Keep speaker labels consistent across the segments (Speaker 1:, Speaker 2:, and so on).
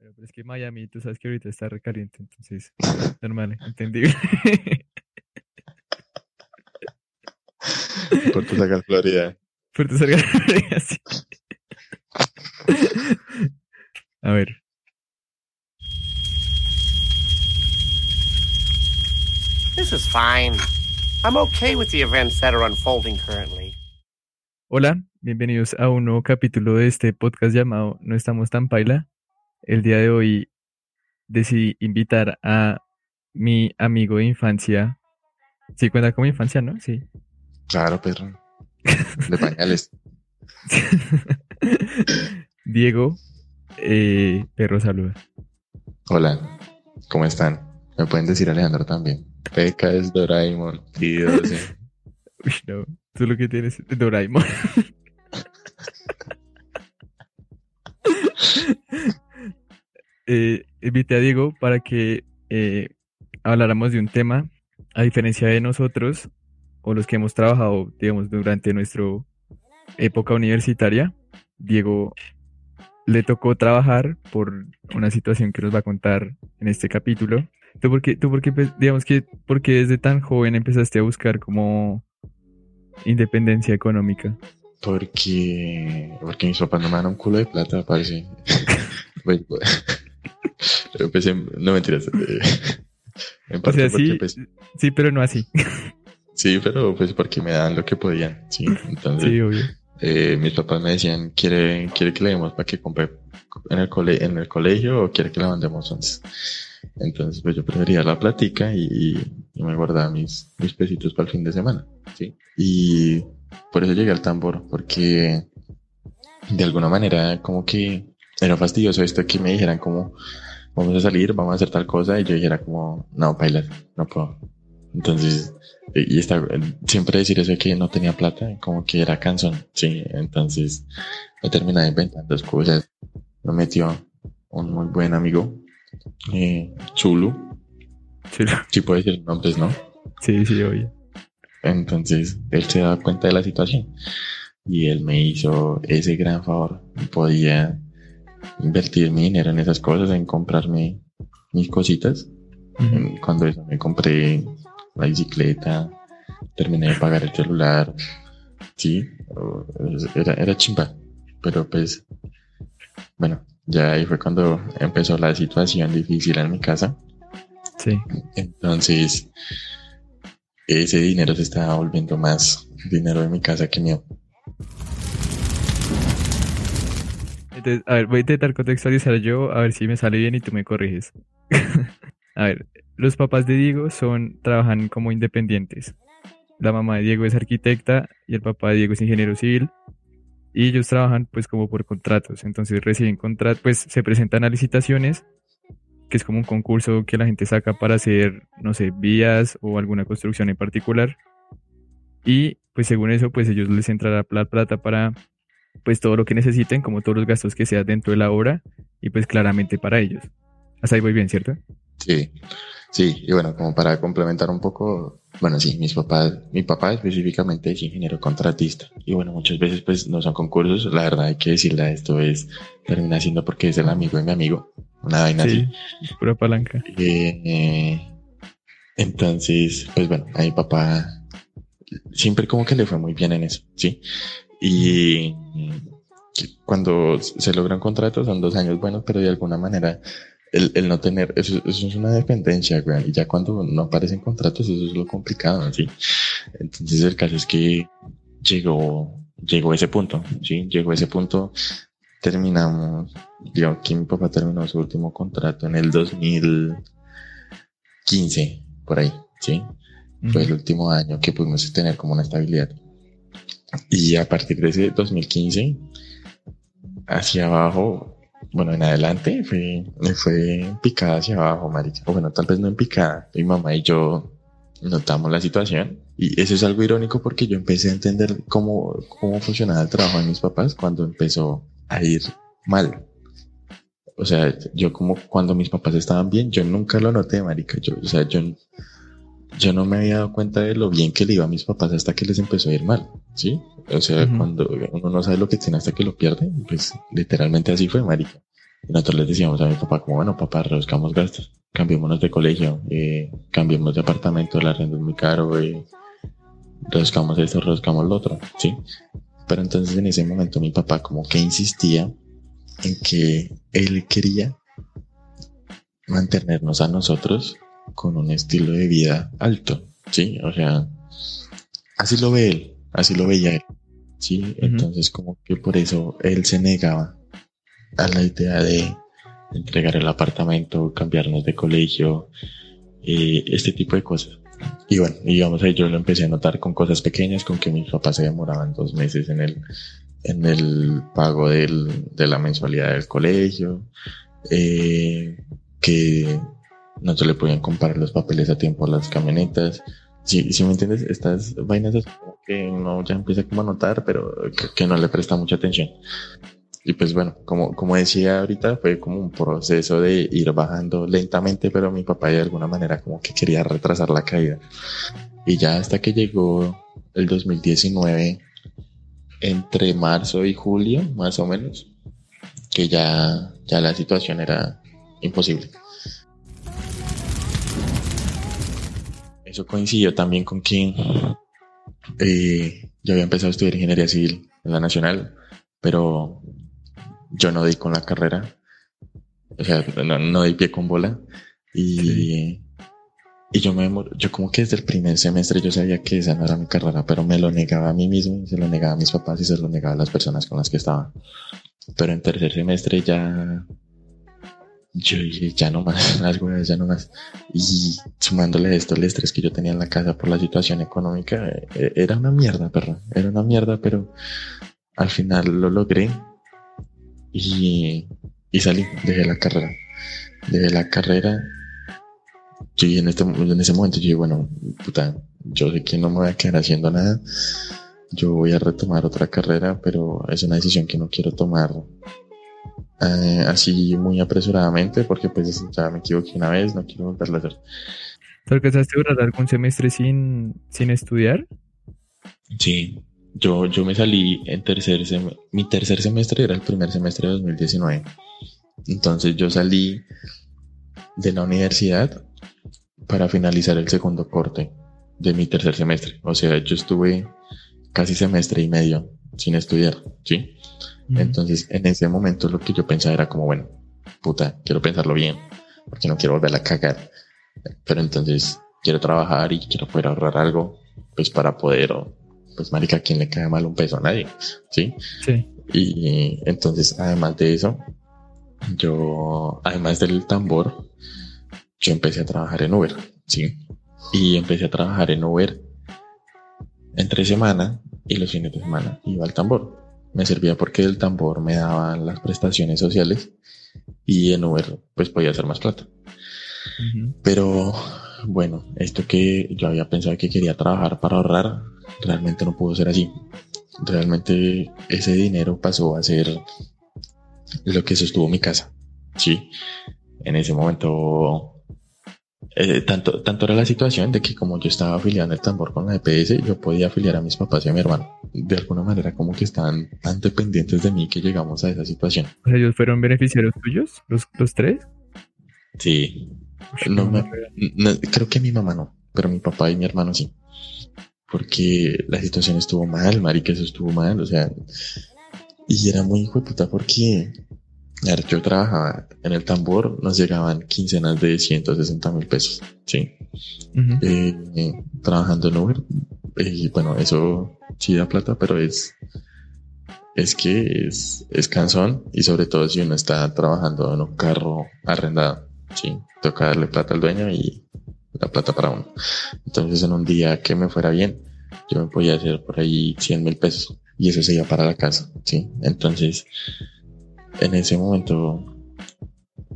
Speaker 1: Pero, pero es que Miami, tú sabes que ahorita está recaliente, entonces, normal, entendible.
Speaker 2: Puerto Sacar, Florida.
Speaker 1: Puerto Sacar, Florida, sí. A ver.
Speaker 3: This is fine. I'm okay with the events that are unfolding currently.
Speaker 1: Hola, bienvenidos a un nuevo capítulo de este podcast llamado No estamos tan paila. El día de hoy decidí invitar a mi amigo de infancia. Sí, cuenta como infancia, ¿no? Sí.
Speaker 2: Claro, perro. De pañales.
Speaker 1: Diego, eh, perro saluda.
Speaker 2: Hola, ¿cómo están? Me pueden decir Alejandro también. Peca es Doraemon y 12.
Speaker 1: Uy, no, tú lo que tienes es Doraemon. Eh, invité a Diego para que eh, habláramos de un tema, a diferencia de nosotros, o los que hemos trabajado, digamos, durante nuestra época universitaria. Diego le tocó trabajar por una situación que nos va a contar en este capítulo. ¿Tú por qué, tú por qué, pues, digamos que, porque desde tan joven empezaste a buscar como independencia económica?
Speaker 2: Porque, porque mis papás no me dan un culo de plata, parece. Pues, pues, empecé, no mentiras. eh, En
Speaker 1: O
Speaker 2: parte
Speaker 1: sea, sí,
Speaker 2: empecé-
Speaker 1: sí, pero no así.
Speaker 2: sí, pero pues porque me dan lo que podían, sí. Entonces,
Speaker 1: Sí, obvio.
Speaker 2: eh, mis papás me decían, ¿quiere, quiere que le demos para que compre en el, cole, en el colegio o quiere que la mandemos once? Entonces, pues yo prefería la platica y, y me guardaba mis, mis pesitos para el fin de semana, ¿sí? Y por eso llegué al tambor, porque de alguna manera como que era fastidioso esto que me dijeran como, vamos a salir, vamos a hacer tal cosa, y yo dijera como, no, bailar, no puedo. Entonces, y está, siempre decir eso de que no tenía plata, como que era cansón, sí. Entonces, me terminaba inventando excusas. Me metió un muy buen amigo, eh, Chulu,
Speaker 1: Sí,
Speaker 2: si puedo decir nombres, ¿no?
Speaker 1: sí, sí, obvio.
Speaker 2: Entonces, él se daba cuenta de la situación y él me hizo ese gran favor. Podía invertir mi dinero en esas cosas, en comprarme mis cositas. Cuando eso me compré la bicicleta, terminé de pagar el celular. Sí, era, era chimba. Pero pues, bueno, ya ahí fue cuando empezó la situación difícil en mi casa.
Speaker 1: Sí.
Speaker 2: Entonces, ese dinero se estaba volviendo más dinero de mi casa que mío.
Speaker 1: Entonces, a ver, voy a intentar contextualizar yo, a ver si me sale bien y tú me corriges. a ver, los papás de Diego son, trabajan como independientes. La mamá de Diego es arquitecta y el papá de Diego es ingeniero civil. Y ellos trabajan pues como por contratos. Entonces reciben contratos, pues se presentan a licitaciones, que es como un concurso que la gente saca para hacer, no sé, vías o alguna construcción en particular. Y pues según eso, pues ellos les entrará la plata para pues todo lo que necesiten, como todos los gastos que sea dentro de la obra y pues claramente para ellos. Hasta ahí voy bien, ¿cierto?
Speaker 2: Sí, sí, y bueno, como para complementar un poco, bueno, sí, mis papás, mi papá específicamente es ingeniero contratista. Y bueno, muchas veces pues no son concursos, la verdad hay que decirle esto es, termina siendo porque es el amigo de mi amigo, una vaina así.
Speaker 1: Sí, pura palanca.
Speaker 2: Eh, eh, entonces, pues bueno, a mi papá siempre como que le fue muy bien en eso, ¿sí? Y cuando se logran contratos son dos años buenos, pero de alguna manera el, no tener, eso, es una dependencia, güey, y ya cuando no aparecen contratos, eso es lo complicado, ¿sí? Entonces el caso es que llegó, llegó ese punto, ¿sí? Llegó ese punto, terminamos, digamos que mi papá terminó su último contrato en el 2015, por ahí, ¿sí? Fue el último año que pudimos tener como una estabilidad. Y a partir de ese 2015, hacia abajo, bueno, en adelante, fue, fue picada hacia abajo, marica. O bueno, tal vez no en picada. Mi mamá y yo notamos la situación. Y eso es algo irónico porque yo empecé a entender cómo, cómo funcionaba el trabajo de mis papás cuando empezó a ir mal. O sea, yo como cuando mis papás estaban bien, yo nunca lo noté, marica. O sea, yo, yo no me había dado cuenta de lo bien que le iba a mis papás hasta que les empezó a ir mal, ¿sí? O sea, cuando uno no sabe lo que tiene hasta que lo pierde, pues literalmente así fue, marica. Y nosotros les decíamos a mi papá como, bueno, papá, reduzcamos gastos, cambiémonos de colegio, eh, cambiemos de apartamento, la renta es muy caro, eh, reduzcamos esto, reduzcamos lo otro, ¿sí? Pero entonces en ese momento mi papá como que insistía en que él quería mantenernos a nosotros con un estilo de vida alto, ¿sí? O sea, así lo ve él, así lo veía él, ¿sí? Entonces como que por eso él se negaba a la idea de entregar el apartamento, cambiarnos de colegio, eh, este tipo de cosas. Y bueno, digamos ahí yo lo empecé a notar con cosas pequeñas, con que mis papás se demoraban dos meses en el, en el pago del, de la mensualidad del colegio, eh, que no se le podían comprar los papeles a tiempo las camionetas. Si, si me entiendes, estas vainas es como que uno ya empieza como a notar, pero que, que no le presta mucha atención. Y pues bueno, como, como decía ahorita, fue como un proceso de ir bajando lentamente, pero mi papá de alguna manera como que quería retrasar la caída. Y ya hasta que llegó el 2019, entre marzo y julio, más o menos, que ya, ya la situación era imposible. Eso coincidió también con que eh, yo había empezado a estudiar ingeniería civil en la Nacional, pero yo no di con la carrera. O sea, no, no di pie con bola. Y, y yo me yo como que desde el primer semestre yo sabía que esa no era mi carrera, pero me lo negaba a mí mismo, se lo negaba a mis papás y se lo negaba a las personas con las que estaba. Pero en tercer semestre ya, yo dije, ya no más, algo ya no más. Y sumándole esto, el estrés que yo tenía en la casa por la situación económica, e, era una mierda, perro, era una mierda, pero al final lo logré y, y salí, dejé la carrera. Dejé la carrera. Yo en, este, en ese momento yo dije, bueno, puta, yo sé que no me voy a quedar haciendo nada. Yo voy a retomar otra carrera, pero es una decisión que no quiero tomar eh, así muy apresuradamente porque pues ya me equivoqué una vez, no quiero volverlo a hacer.
Speaker 1: ¿Te alcanzaste a algún semestre sin, sin estudiar?
Speaker 2: Sí, yo, yo me salí en tercer semestre, mi tercer semestre era el primer semestre de 2019. Entonces yo salí de la universidad para finalizar el segundo corte de mi tercer semestre. O sea, yo estuve casi semestre y medio sin estudiar, ¿sí? Entonces, en ese momento lo que yo pensaba era como, bueno, puta, quiero pensarlo bien, porque no quiero volver a cagar. Pero entonces quiero trabajar y quiero poder ahorrar algo, pues para poder pues marica, ¿a quién le cae mal un peso? A nadie, ¿sí?
Speaker 1: Sí.
Speaker 2: Y entonces, además de eso, yo, además del tambor, yo empecé a trabajar en Uber, ¿sí? Y empecé a trabajar en Uber entre semana y los fines de semana iba al tambor. Me servía porque el tambor me daba las prestaciones sociales y en Uber pues podía hacer más plata. Pero bueno, esto que yo había pensado que quería trabajar para ahorrar, realmente no pudo ser así. Realmente ese dinero pasó a ser lo que sostuvo mi casa. Sí, en ese momento eh, tanto, tanto era la situación de que como yo estaba afiliado en el tambor con la EPS, yo podía afiliar a mis papás y a mi hermano. De alguna manera como que estaban tan dependientes de mí que llegamos a esa situación.
Speaker 1: ¿Ellos fueron beneficiarios tuyos, los, los tres?
Speaker 2: Sí. No, creo que mi mamá no, pero mi papá y mi hermano sí porque la situación estuvo mal, marica, eso estuvo mal, o sea, y era muy hijo de puta porque, yo trabajaba en el tambor, nos llegaban quincenas de 160 mil pesos, sí, eh, trabajando en Uber, y bueno, eso sí da plata, pero es, es que es, es cansón, y sobre todo si uno está trabajando en un carro arrendado, sí, toca darle plata al dueño y la plata para uno. Entonces en un día que me fuera bien, yo me podía hacer por ahí 100 mil pesos y eso se iba para la casa, ¿sí? Entonces, en ese momento,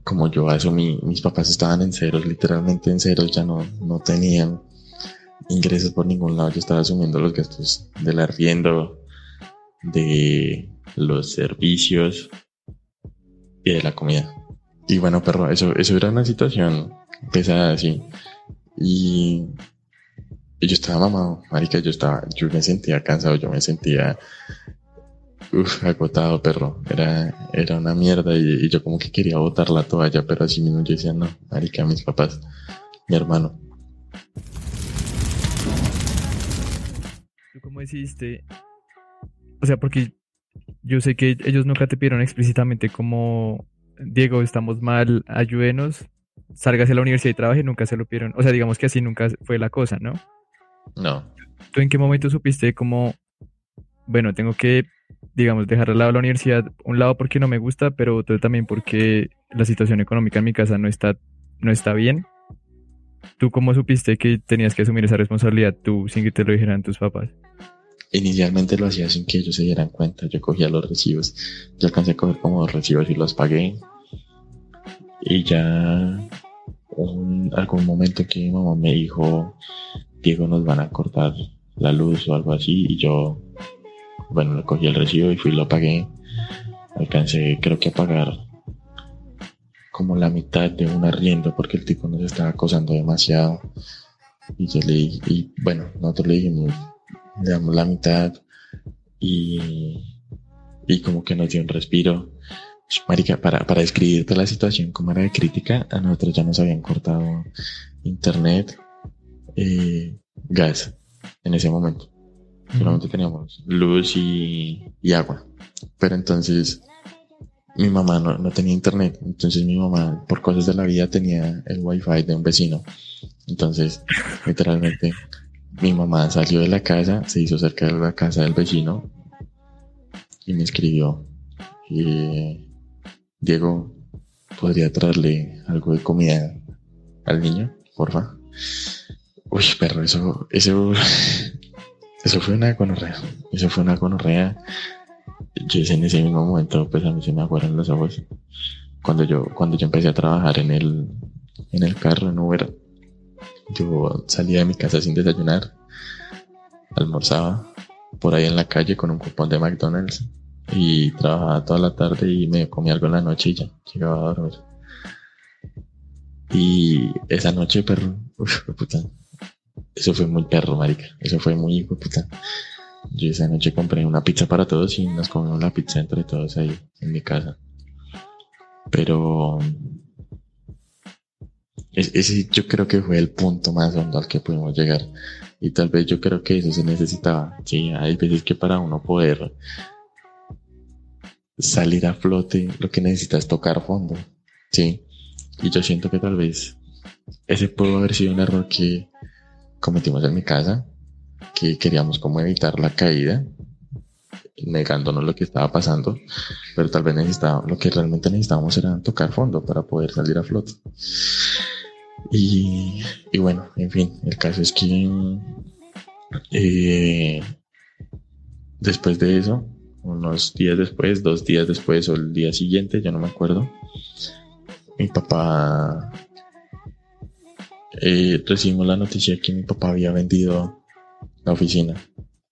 Speaker 2: como yo asumí, mis papás estaban en ceros, literalmente en ceros, ya no, no tenían ingresos por ningún lado, yo estaba asumiendo los gastos del arriendo, de los servicios y de la comida. Y bueno, perro, eso, eso era una situación pesada, sí. Y yo estaba mamado, marica, yo estaba, yo me sentía cansado, yo me sentía uf, agotado, perro. Era, era una mierda y, y yo como que quería botar la toalla, pero así mismo yo decía, no, marica, mis papás, mi hermano.
Speaker 1: ¿Tú cómo decidiste? O sea, porque yo sé que ellos nunca te pidieron explícitamente como, Diego, estamos mal, ayúdenos, salgas a la universidad y trabaje, nunca se lo pidieron. O sea, digamos que así nunca fue la cosa, ¿no?
Speaker 2: No,
Speaker 1: ¿Tú en qué momento supiste como, bueno, tengo que, digamos, dejar al lado la universidad, un lado porque no me gusta, pero otro también porque la situación económica en mi casa no está, no está bien? ¿Tú cómo supiste que tenías que asumir esa responsabilidad tú sin que te lo dijeran tus papás?
Speaker 2: inicialmente lo hacía sin que ellos se dieran cuenta. Yo cogía los recibos, yo alcancé a coger como dos recibos y los pagué. Y ya un, algún momento que mi mamá me dijo, Diego, nos van a cortar la luz o algo así, y yo, bueno, le cogí el recibo y fui y lo pagué. Alcancé, creo que a pagar como la mitad de un arriendo porque el tipo nos estaba acosando demasiado. Y yo le dije, y bueno, nosotros le dijimos, le damos la mitad y, y como que nos dio un respiro. Marica, para, para describirte la situación como era de crítica, a nosotros ya nos habían cortado internet, eh, gas en ese momento. Solamente teníamos luz y, agua. Pero entonces mi mamá no, no tenía internet. Entonces mi mamá, por cosas de la vida, tenía el wifi de un vecino. Entonces, literalmente, mi mamá salió de la casa, se hizo cerca de la casa del vecino y me escribió, eh, Diego, ¿podría traerle algo de comida al niño, porfa? Uy, perro, eso, eso, eso fue una gonorrea, eso fue una gonorrea. Yo en ese mismo momento, pues a mí se me aguaron los ojos. Cuando yo, cuando yo empecé a trabajar en el, en el carro, en Uber, yo salía de mi casa sin desayunar, almorzaba por ahí en la calle con un cupón de McDonald's y trabajaba toda la tarde y me comía algo en la noche y ya llegaba a dormir. Y esa noche, perro, uf, puta, eso fue muy perro, marica, eso fue muy hijo puta. Yo esa noche compré una pizza para todos y nos comimos la pizza entre todos ahí en mi casa. Pero es- ese yo creo que fue el punto más hondo al que pudimos llegar. Y tal vez yo creo que eso se necesitaba. Sí, hay veces que para uno poder salir a flote, lo que necesita es tocar fondo. Sí. Y yo siento que tal vez ese pudo haber sido un error que cometimos en mi casa, que queríamos como evitar la caída, negándonos lo que estaba pasando, pero tal vez necesitaba, lo que realmente necesitábamos era tocar fondo para poder salir a flote. Y, y bueno, en fin, el caso es que eh, después de eso, unos días después, dos días después o el día siguiente, ya no me acuerdo, mi papá eh, recibimos la noticia que mi papá había vendido la oficina,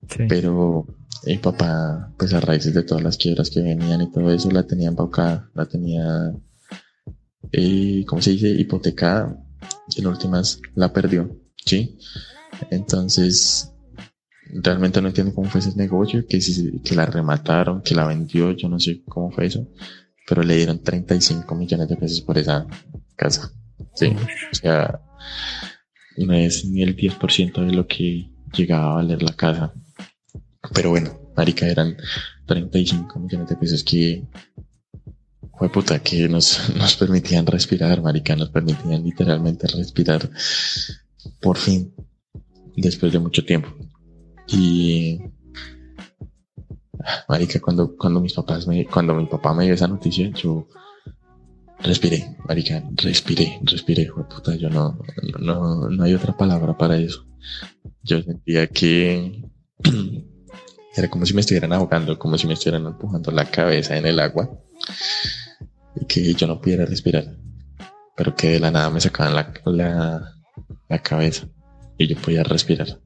Speaker 1: Sí.
Speaker 2: pero mi papá, pues a raíces de todas las quiebras que venían y todo eso, la tenía embaucada, la tenía, eh, ¿cómo se dice? Hipotecada y en últimas la perdió, ¿sí? Entonces, realmente no entiendo cómo fue ese negocio, que, si, que la remataron, que la vendió, yo no sé cómo fue eso, pero le dieron 35 millones de pesos por esa casa, ¿sí? O sea, no es ni el 10% de lo que llegaba a valer la casa. Pero bueno, marica, eran 35 millones de pesos que fue puta que nos, nos permitían respirar, marica, nos permitían literalmente respirar por fin, después de mucho tiempo. Y marica, cuando, cuando mis papás me, cuando mi papá me dio esa noticia, yo respiré, marica, respiré, respiré, puta, yo no, no, no hay otra palabra para eso. Yo sentía que era como si me estuvieran ahogando, como si me estuvieran empujando la cabeza en el agua y que yo no pudiera respirar, pero que de la nada me sacaban la, la, la cabeza y yo podía respirar.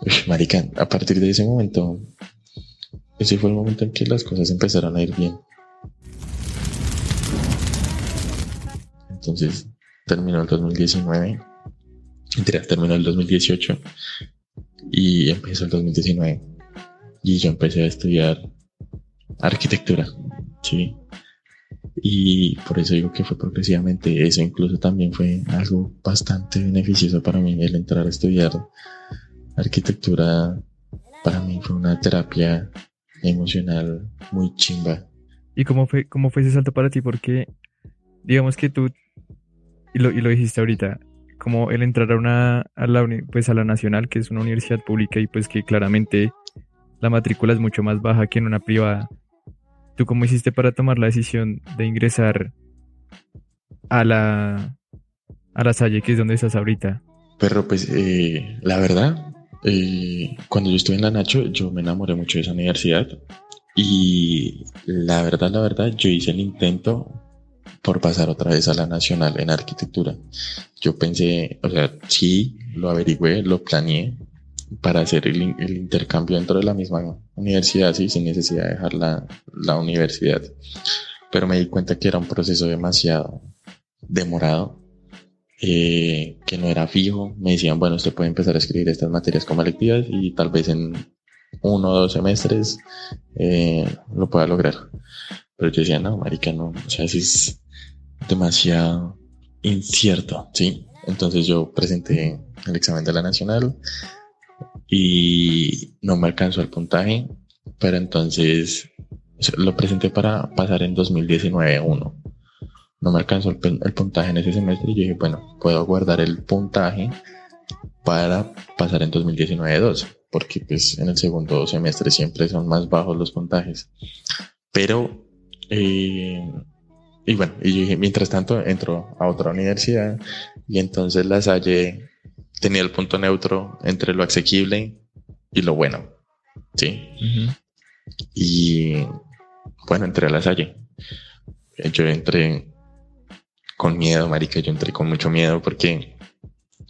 Speaker 2: Uy, marica, a partir de ese momento, ese fue el momento en que las cosas empezaron a ir bien. Entonces, terminó el 2019, mentira, terminó el 2018 y empezó el 2019. Y yo empecé a estudiar arquitectura, sí. Y por eso digo que fue progresivamente. Eso incluso también fue algo bastante beneficioso para mí, el entrar a estudiar arquitectura. Para mí fue una terapia emocional muy chimba.
Speaker 1: ¿Y cómo fue, cómo fue ese salto para ti? Porque digamos que tú, y lo, y lo dijiste ahorita, como el entrar a una, a la, pues a la nacional, que es una universidad pública y pues que claramente la matrícula es mucho más baja que en una privada. ¿Tú cómo hiciste para tomar la decisión de ingresar a la, a la Salle, que es donde estás ahorita?
Speaker 2: Pero pues eh, la verdad, eh, cuando yo estuve en la Nacho, yo me enamoré mucho de esa universidad. Y la verdad, la verdad, yo hice el intento por pasar otra vez a la nacional en arquitectura. Yo pensé, o sea, sí, lo averigüé, lo planeé para hacer el, intercambio dentro de la misma universidad, sí, sin necesidad de dejar la, la universidad. Pero me di cuenta que era un proceso demasiado demorado eh, que no era fijo. Me decían, bueno, usted puede empezar a escribir estas materias como electivas y tal vez en uno o dos semestres eh, lo pueda lograr. Pero yo decía, no, marica, no, o sea, es demasiado incierto, ¿sí? Entonces yo presenté el examen de la nacional y no me alcanzó el puntaje, pero entonces lo presenté para pasar en 2019 uno no me alcanzó el, puntaje en ese semestre y yo dije, bueno, puedo guardar el puntaje para pasar en 2019 2, porque pues en el segundo semestre siempre son más bajos los puntajes. Pero, eh, y bueno, y mientras tanto entro a otra universidad y entonces la Salle tenía el punto neutro entre lo asequible y lo bueno. ¿Sí? Y bueno, entré a la Salle. Yo entré con miedo, marica. Yo entré con mucho miedo porque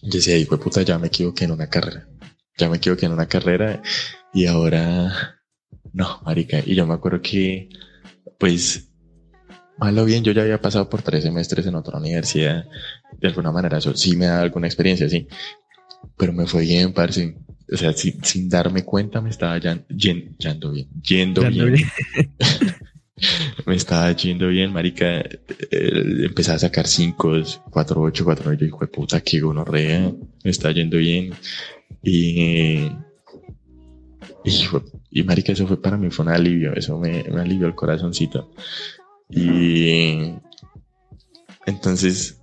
Speaker 2: yo decía, hijo de puta, ya me equivoqué en una carrera. Ya me equivoqué en una carrera y ahora no, marica. Y yo me acuerdo que, pues, malo bien, yo ya había pasado por tres semestres en otra universidad. De alguna manera, eso sí me da alguna experiencia, sí. Pero me fue bien, parce. O sea, sin, darme cuenta me estaba ya, yendo bien. Yendo bien. bien. me estaba yendo bien, marica. Eh, empecé a sacar 5, 4, 8, 4, 9. Yo hijo de puta, que gonorrea. Me está yendo bien. Y, y, y, marica, eso fue para mí, fue un alivio. Eso me, me alivió el corazoncito. Y entonces,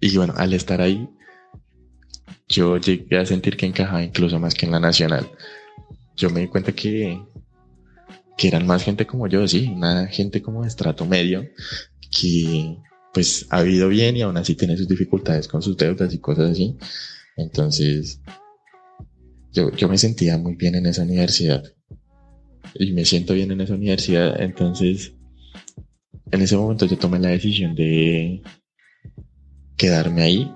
Speaker 2: y bueno, al estar ahí, yo llegué a sentir que encajaba incluso más que en la nacional. Yo me di cuenta que que eran más gente como yo, sí, una gente como de estrato medio, que pues ha vivido bien y aún así tiene sus dificultades con sus deudas y cosas así. Entonces, yo, yo me sentía muy bien en esa universidad. Y me siento bien en esa universidad. Entonces, en ese momento yo tomé la decisión de quedarme ahí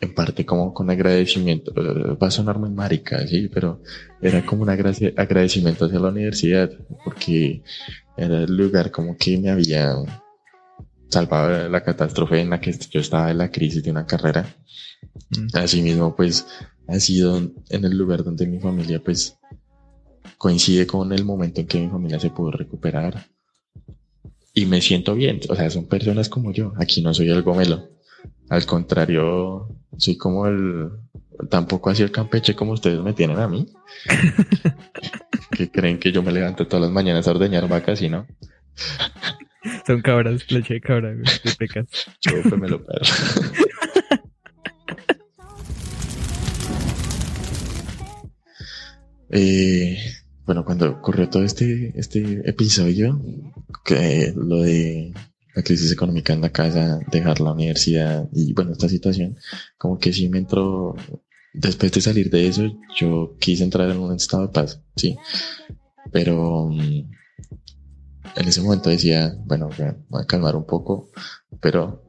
Speaker 2: en parte como con agradecimiento, va a sonar muy marica, sí, pero era como un agradecimiento hacia la universidad, porque era el lugar como que me había salvado de la catástrofe en la que yo estaba en la crisis de una carrera. Mm. Asimismo, pues ha sido en el lugar donde mi familia, pues coincide con el momento en que mi familia se pudo recuperar. Y me siento bien, o sea, son personas como yo. Aquí no soy el gomelo. Al contrario, soy como el, tampoco así el campeche como ustedes me tienen a mí. que creen que yo me levanto todas las mañanas a ordeñar vacas y no.
Speaker 1: Son cabras, leche de cabra, de pecas.
Speaker 2: Yo me lo perro. eh, bueno, cuando ocurrió todo este, este episodio, que lo de la crisis económica en la casa, dejar la universidad y bueno, esta situación, como que sí me entró, después de salir de eso, yo quise entrar en un estado de paz, sí, pero mm, en ese momento decía, bueno, voy a calmar un poco, pero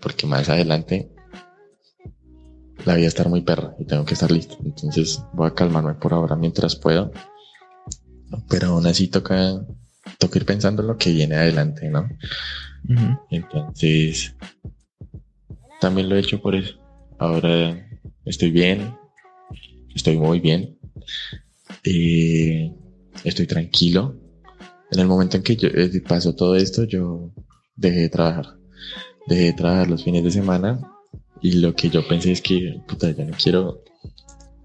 Speaker 2: porque más adelante la vida estar muy perra y tengo que estar listo, entonces voy a calmarme por ahora mientras puedo, pero aún así toca, toca ir pensando en lo que viene adelante, ¿no? Entonces, también lo he hecho por eso. Ahora estoy bien, estoy muy bien, eh, estoy tranquilo En el momento en que yo eh, pasó todo esto, yo dejé de trabajar. Dejé de trabajar los fines de semana y lo que yo pensé es que, puta, ya no quiero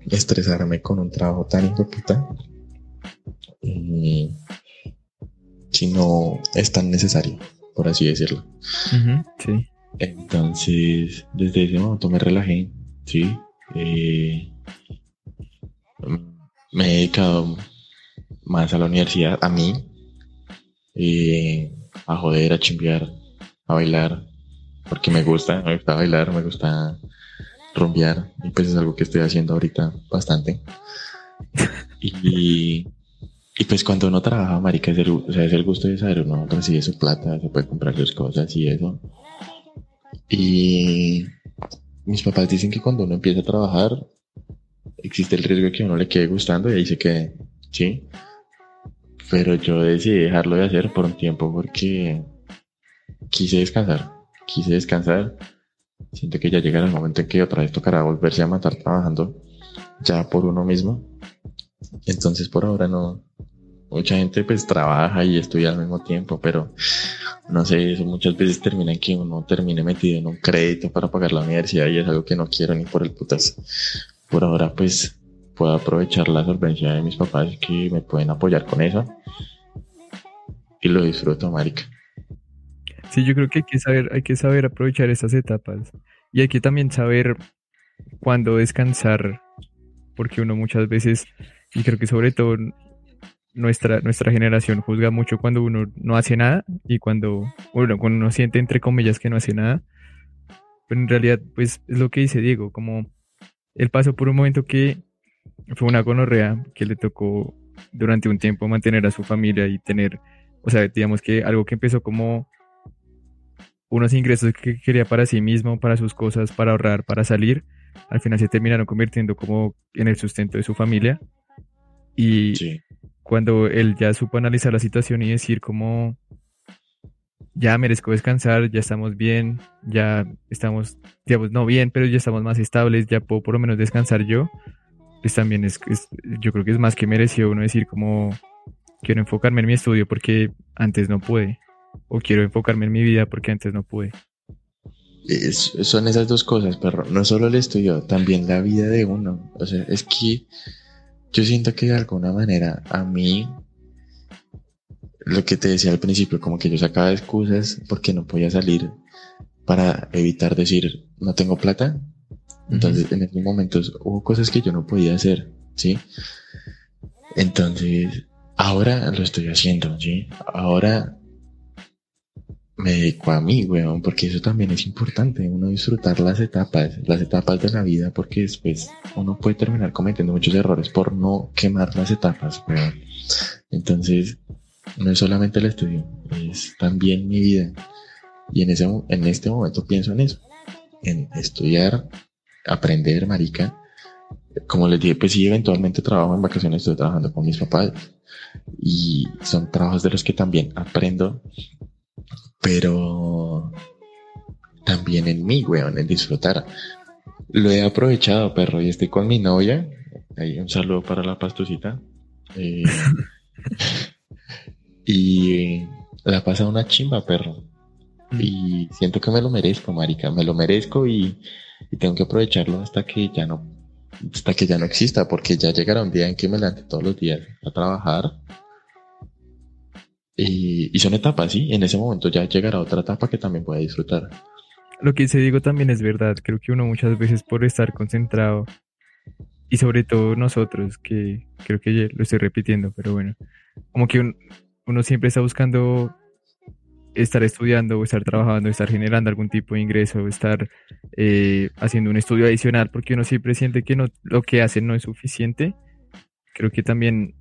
Speaker 2: estresarme con un trabajo tan puta. Si no es tan necesario, por así decirlo.
Speaker 1: sí.
Speaker 2: Entonces, desde ese momento me relajé, sí. Eh, me he dedicado más a la universidad, a mí, eh, a joder, a chimbear, a bailar, porque me gusta, me gusta bailar, me gusta rumbear, y pues es algo que estoy haciendo ahorita bastante. y, y pues cuando uno trabaja, marica, es el, o sea, es el gusto de saber, uno recibe su plata, se puede comprar sus cosas y eso. Y mis papás dicen que cuando uno empieza a trabajar, existe el riesgo de que uno le quede gustando y ahí se quede, ¿sí? Pero yo decidí dejarlo de hacer por un tiempo porque quise descansar, quise descansar. Siento que ya llega el momento en que otra vez tocará volverse a matar trabajando ya por uno mismo. Entonces por ahora no, mucha gente pues trabaja y estudia al mismo tiempo, pero no sé, eso muchas veces termina en que uno termine metido en un crédito para pagar la universidad y es algo que no quiero ni por el putas. Por ahora pues puedo aprovechar la solvencia de mis papás que me pueden apoyar con eso y lo disfruto, marica.
Speaker 1: Sí, yo creo que hay que saber, hay que saber aprovechar esas etapas y hay que también saber cuándo descansar, porque uno muchas veces, y creo que sobre todo nuestra, nuestra generación juzga mucho cuando uno no hace nada y cuando, bueno, cuando uno siente entre comillas que no hace nada. Pero en realidad, pues es lo que dice Diego, como él pasó por un momento que fue una gonorrea que le tocó durante un tiempo mantener a su familia y tener, o sea, digamos que algo que empezó como unos ingresos que quería para sí mismo, para sus cosas, para ahorrar, para salir, al final se terminaron convirtiendo como en el sustento de su familia. Y sí cuando él ya supo analizar la situación y decir como ya merezco descansar, ya estamos bien, ya estamos, digamos, no bien, pero ya estamos más estables, ya puedo por lo menos descansar yo, pues también es, yo creo que es más que mereció uno decir como quiero enfocarme en mi estudio porque antes no pude, o quiero enfocarme en mi vida porque antes no pude.
Speaker 2: son esas dos cosas, perro. No solo el estudio, también la vida de uno. O sea, es que yo siento que de alguna manera a mí, lo que te decía al principio, como que yo sacaba excusas porque no podía salir para evitar decir, no tengo plata. Entonces, en esos momentos hubo cosas que yo no podía hacer, ¿sí? Entonces, ahora lo estoy haciendo, ¿sí? Ahora me dedico a mí, weón, porque eso también es importante, uno disfrutar las etapas, las etapas de la vida, porque después uno puede terminar cometiendo muchos errores por no quemar las etapas, weón. Entonces, no es solamente el estudio, es también mi vida. Y en, ese, en este momento pienso en eso, en estudiar, aprender, marica. Como les dije, pues sí, eventualmente trabajo en vacaciones, estoy trabajando con mis papás. Y son trabajos de los que también aprendo pero también en mí, weón, en disfrutar. Lo he aprovechado, perro, y estoy con mi novia. Ahí un saludo para la pastucita. Eh, y la pasa una chimba, perro. Mm. Y siento que me lo merezco, marica. Me lo merezco y, y, tengo que aprovecharlo hasta que ya no, hasta que ya no exista, porque ya llegará un día en que me levante todos los días a trabajar y, son etapas, ¿sí? En ese momento ya llegará otra etapa que también pueda disfrutar.
Speaker 1: Lo que se digo también es verdad. Creo que uno muchas veces por estar concentrado, y sobre todo nosotros, que creo que lo estoy repitiendo, pero bueno, como que uno siempre está buscando estar estudiando o estar trabajando, estar generando algún tipo de ingreso, estar eh, haciendo un estudio adicional, porque uno siempre siente que no, lo que hace no es suficiente. Creo que también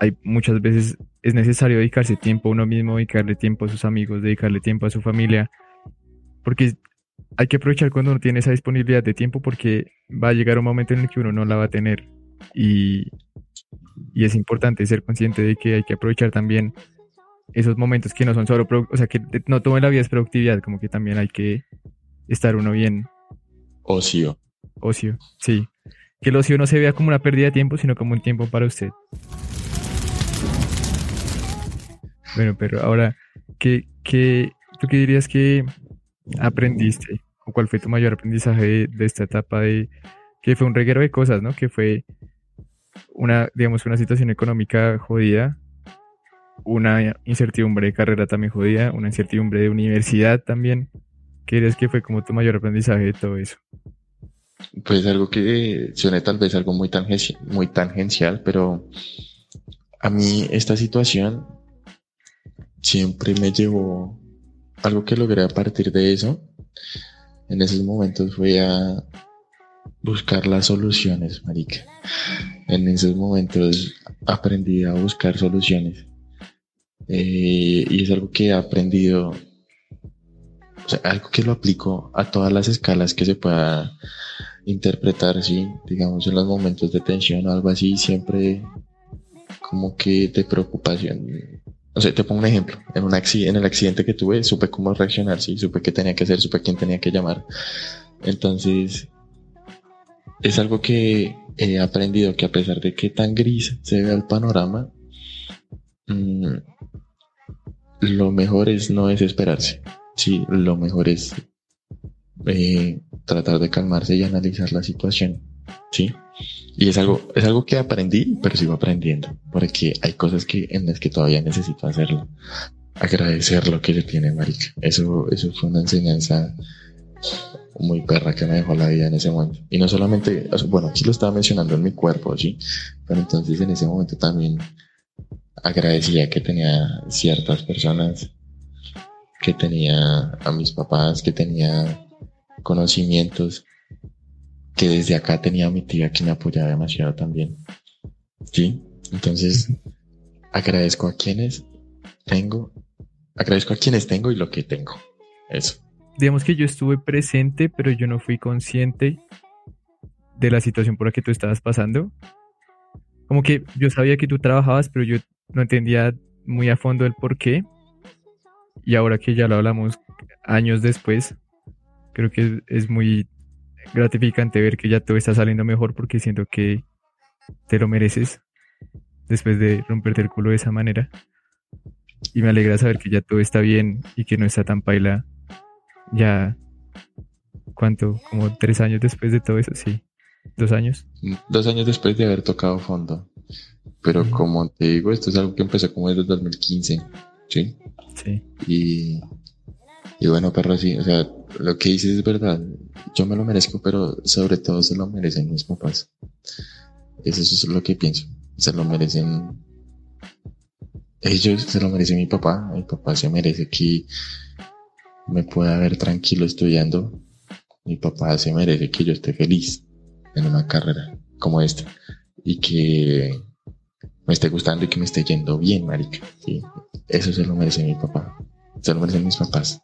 Speaker 1: hay muchas veces es necesario dedicarse tiempo a uno mismo, dedicarle tiempo a sus amigos, dedicarle tiempo a su familia, porque hay que aprovechar cuando uno tiene esa disponibilidad de tiempo porque va a llegar un momento en el que uno no la va a tener y, y es importante ser consciente de que hay que aprovechar también esos momentos que no son solo, o sea, que no todo en la vida es productividad, como que también hay que estar uno bien.
Speaker 2: Ocio.
Speaker 1: Ocio, sí. Que el ocio no se vea como una pérdida de tiempo, sino como un tiempo para usted. Bueno, pero ahora, ¿qué, qué, ¿tú qué dirías que aprendiste? ¿O cuál fue tu mayor aprendizaje de, de esta etapa de que fue un reguero de cosas, ¿no? Que fue una, digamos, una situación económica jodida, una incertidumbre de carrera también jodida, una incertidumbre de universidad también. ¿Qué dirías que fue como tu mayor aprendizaje de todo eso?
Speaker 2: Pues algo que suene tal vez algo muy, tangencial, muy tangencial, pero a mí esta situación siempre me llevó, algo que logré a partir de eso, en esos momentos fue a buscar las soluciones, marica. En esos momentos aprendí a buscar soluciones. Eh, y es algo que he aprendido, o sea, algo que lo aplico a todas las escalas que se pueda interpretar, sí, digamos en los momentos de tensión o algo así, siempre como que de preocupación. O sea, te pongo un ejemplo. En, un en el accidente que tuve, supe cómo reaccionar, sí, supe qué tenía que hacer, supe quién tenía que llamar. Entonces, es algo que he aprendido que a pesar de que tan gris se ve el panorama, mmm, lo mejor es no desesperarse. Sí, lo mejor es eh, tratar de calmarse y analizar la situación. Sí. Y es algo, es algo que aprendí, pero sigo aprendiendo, porque hay cosas que, en las que todavía necesito hacerlo. Agradecer lo que se tiene, marica. Eso, eso fue una enseñanza muy perra que me dejó la vida en ese momento. Y no solamente, bueno, aquí lo estaba mencionando en mi cuerpo, sí, pero entonces en ese momento también agradecía que tenía ciertas personas, que tenía a mis papás, que tenía conocimientos, que desde acá tenía a mi tía que me apoyaba demasiado también. Sí, entonces agradezco a quienes tengo, agradezco a quienes tengo y lo que tengo. Eso.
Speaker 1: Digamos que yo estuve presente, pero yo no fui consciente de la situación por la que tú estabas pasando. Como que yo sabía que tú trabajabas, pero yo no entendía muy a fondo el por qué. Y ahora que ya lo hablamos años después, creo que es muy gratificante ver que ya todo está saliendo mejor porque siento que te lo mereces después de romperte el culo de esa manera. Y me alegra saber que ya todo está bien y que no está tan paila ya. ¿Cuánto? Como tres años después de todo eso, sí. ¿Dos años?
Speaker 2: Dos años después de haber tocado fondo. Pero como te digo, esto es algo que empezó como desde 2015, ¿sí?
Speaker 1: Sí.
Speaker 2: Y, y bueno, perro, sí, o sea, lo que dices es verdad. Yo me lo merezco, pero sobre todo se lo merecen mis papás. Eso es lo que pienso. Se lo merecen ellos, se lo merece mi papá. Mi papá se merece que me pueda ver tranquilo estudiando. Mi papá se merece que yo esté feliz en una carrera como esta. Y que me esté gustando y que me esté yendo bien, marica. Sí, eso se lo merece mi papá. Se lo merecen mis papás.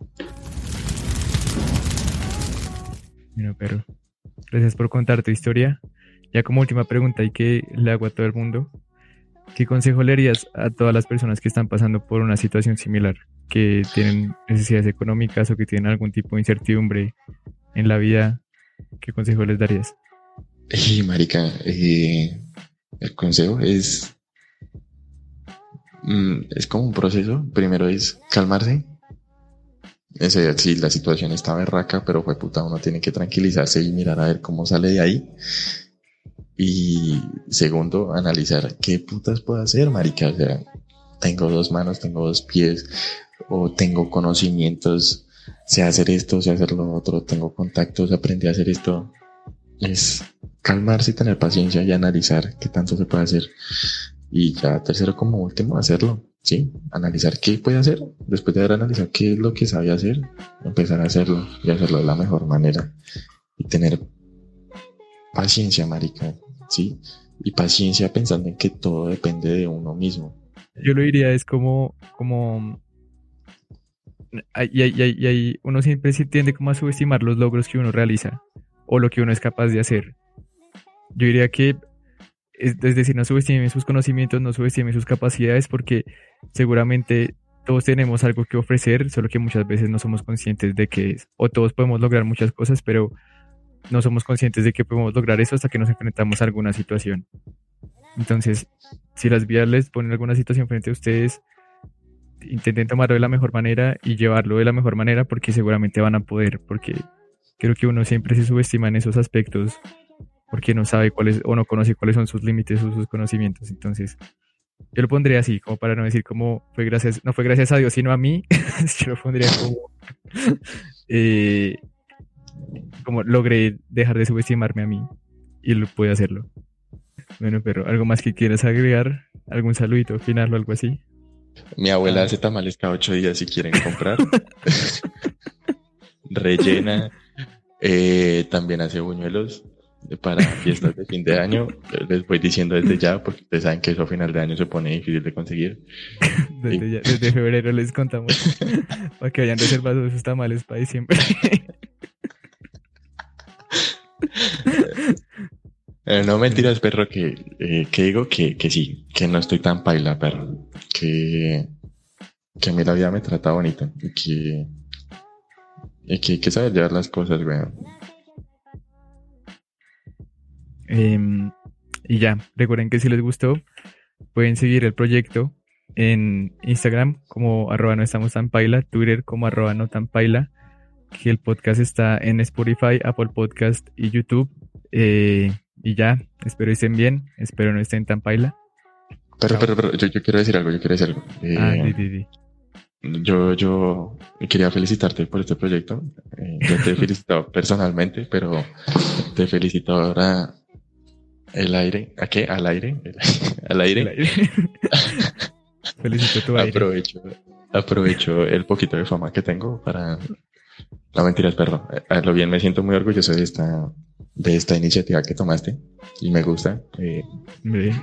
Speaker 1: Bueno, pero gracias por contar tu historia. Ya como última pregunta y que le hago a todo el mundo, ¿qué consejo le harías a todas las personas que están pasando por una situación similar, que tienen necesidades económicas o que tienen algún tipo de incertidumbre en la vida? ¿Qué consejo les darías?
Speaker 2: Y marica, eh, el consejo es es como un proceso. Primero es calmarse. Ese, sí, la situación está berraca, pero fue puta, uno tiene que tranquilizarse y mirar a ver cómo sale de ahí. Y segundo, analizar qué putas puedo hacer, marica. O sea, tengo dos manos, tengo dos pies, o tengo conocimientos, sé hacer esto, sé hacer lo otro, tengo contactos, aprendí a hacer esto. Es calmarse y tener paciencia y analizar qué tanto se puede hacer. Y ya tercero como último, hacerlo, ¿sí? Analizar qué puede hacer. Después de haber analizado qué es lo que sabe hacer, empezar a hacerlo y hacerlo de la mejor manera. Y tener paciencia, marica, ¿sí? Y paciencia pensando en que todo depende de uno mismo.
Speaker 1: Yo lo diría, es como, como, y, y, uno siempre se tiende como a subestimar los logros que uno realiza o lo que uno es capaz de hacer. Yo diría que es, decir, no subestimen sus conocimientos, no subestimen sus capacidades, porque seguramente todos tenemos algo que ofrecer, solo que muchas veces no somos conscientes de que es, o todos podemos lograr muchas cosas, pero no somos conscientes de que podemos lograr eso hasta que nos enfrentamos a alguna situación. Entonces, si las vías les ponen alguna situación frente a ustedes, intenten tomarlo de la mejor manera y llevarlo de la mejor manera porque seguramente van a poder, porque creo que uno siempre se subestima en esos aspectos porque no sabe cuáles o no conoce cuáles son sus límites o sus conocimientos. Entonces, yo lo pondría así, como para no decir como fue gracias, no fue gracias a Dios, sino a mí. yo lo pondría como, eh, como logré dejar de subestimarme a mí y lo pude hacerlo. Bueno, pero algo más que quieras agregar, algún saludito final o algo así.
Speaker 2: Mi abuela hace tamales cada ocho días si quieren comprar. Rellena. Eh, también hace buñuelos para fiestas de fin de año. Les voy diciendo desde ya, porque ustedes saben que eso a final de año se pone difícil de conseguir.
Speaker 1: Desde, ya- desde febrero les contamos para que hayan reservado sus tamales para diciembre.
Speaker 2: Eh, no mentiras, perro, que, eh, que digo que, que sí, que no estoy tan paila, perro. Que, que a mí la vida me trata bonito y que, y que hay que saber llevar las cosas, weón.
Speaker 1: Em, y ya, recuerden que si les gustó, pueden seguir el proyecto en Instagram como arroba no estamos tan paila, Twitter como arroba no tan paila, que el podcast está en Spotify, Apple Podcast y YouTube. Eh, y ya, espero estén bien, espero no estén tan paila.
Speaker 2: Pero, pero, pero, yo, yo quiero decir algo, yo quiero decir algo. Eh,
Speaker 1: Ah, di, di, di.
Speaker 2: Yo, yo quería felicitarte por este proyecto. Eh, yo te he felicitado personalmente, pero te felicito ahora el aire. ¿A qué? ¿Al aire? Al aire.
Speaker 1: Felicito tu aire.
Speaker 2: Aprovecho, aprovecho el poquito de fama que tengo para... No mentiras, perro. A lo bien me siento muy orgulloso de esta, de esta iniciativa que tomaste y me gusta. Eh,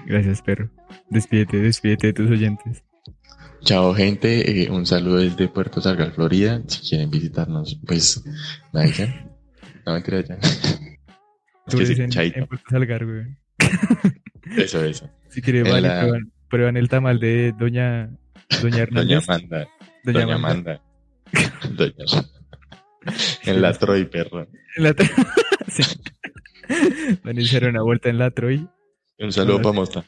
Speaker 1: Gracias, perro. Despídete, despídete de tus oyentes.
Speaker 2: Chao gente, eh, un saludo desde Puerto Salgar, Florida. Si quieren visitarnos, pues me dicen. No mentira ya. Es
Speaker 1: Tú
Speaker 2: que sí,
Speaker 1: dicen
Speaker 2: chaito.
Speaker 1: en Puerto Salgar, güey.
Speaker 2: Eso, eso.
Speaker 1: Si quieren,
Speaker 2: En
Speaker 1: vale,
Speaker 2: la-
Speaker 1: prueban, prueban el tamal de Doña, Doña
Speaker 2: Doña
Speaker 1: Hernández.
Speaker 2: Amanda.
Speaker 1: Doña
Speaker 2: Doña
Speaker 1: Amanda.
Speaker 2: Amanda. Doña. En la Troy, perro.
Speaker 1: En la Troy. sí. Van a echar una vuelta en la Troy.
Speaker 2: Un saludo para Mosta.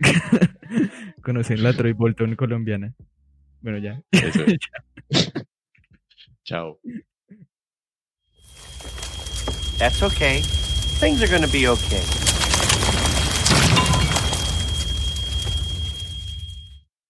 Speaker 1: Conocen la Troy Bolton colombiana. Bueno, ya.
Speaker 2: Eso es. Chao.
Speaker 3: That's okay. Things are gonna be okay.